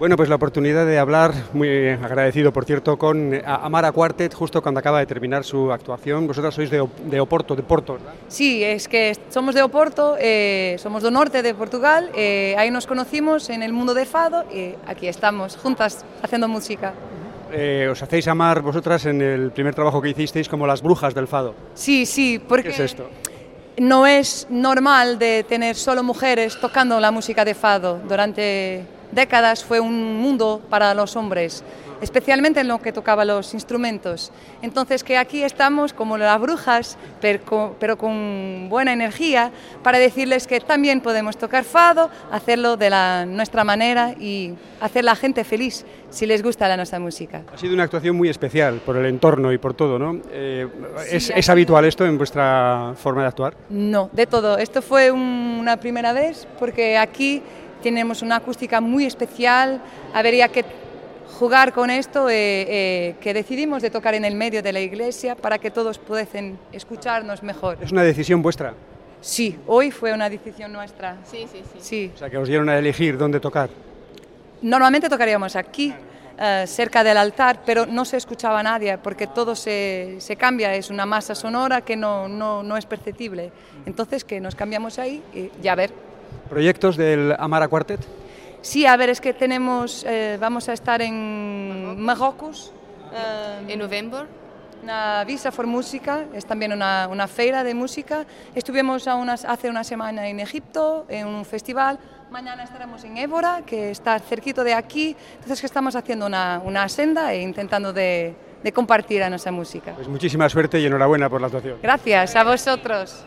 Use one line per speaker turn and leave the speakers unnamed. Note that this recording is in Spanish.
Bueno, pues la oportunidad de hablar, muy agradecido por cierto, con Amara Quartet, justo cuando acaba de terminar su actuación. Vosotras sois de, de Oporto, de Porto, ¿verdad?
Sí, es que somos de Oporto, eh, somos del norte de Portugal, eh, ahí nos conocimos en el mundo de Fado y aquí estamos juntas haciendo música.
Eh, os hacéis amar vosotras en el primer trabajo que hicisteis como las brujas del Fado.
Sí, sí, porque...
¿Qué es esto?
No es normal de tener solo mujeres tocando la música de Fado durante décadas fue un mundo para los hombres, especialmente en lo que tocaba los instrumentos. Entonces que aquí estamos como las brujas, pero con, buena energía, para decirles que también podemos tocar fado, hacerlo de la, nuestra manera y hacer la gente feliz si les gusta la nuestra música.
Ha sido una actuación muy especial por el entorno y por todo, ¿no? Eh, ¿es, ¿es, habitual esto en vuestra forma de actuar?
No, de todo. Esto fue una primera vez porque aquí tenemos una acústica muy especial, habría que jugar con esto, eh, eh, que decidimos de tocar en el medio de la iglesia para que todos pudiesen escucharnos mejor.
¿Es una decisión vuestra?
Sí, hoy fue una decisión nuestra.
Sí, sí, sí.
sí.
O sea, que os dieron a elegir dónde tocar.
Normalmente tocaríamos aquí, uh, cerca del altar, pero no se escuchaba nadie porque todo se, se cambia, es una masa sonora que no, no, no es perceptible. Entonces, que nos cambiamos ahí y ya ver.
¿Proyectos del Amara Quartet?
Sí, a ver, es que tenemos, eh, vamos a estar en Marruecos.
Eh, en noviembre.
Una Visa for Música, es también una, una feira de música. Estuvimos a unas, hace una semana en Egipto, en un festival. Mañana estaremos en Évora, que está cerquito de aquí. Entonces que estamos haciendo una, una senda e intentando de, de compartir a nuestra música.
Pues muchísima suerte y enhorabuena por la actuación.
Gracias, a vosotros.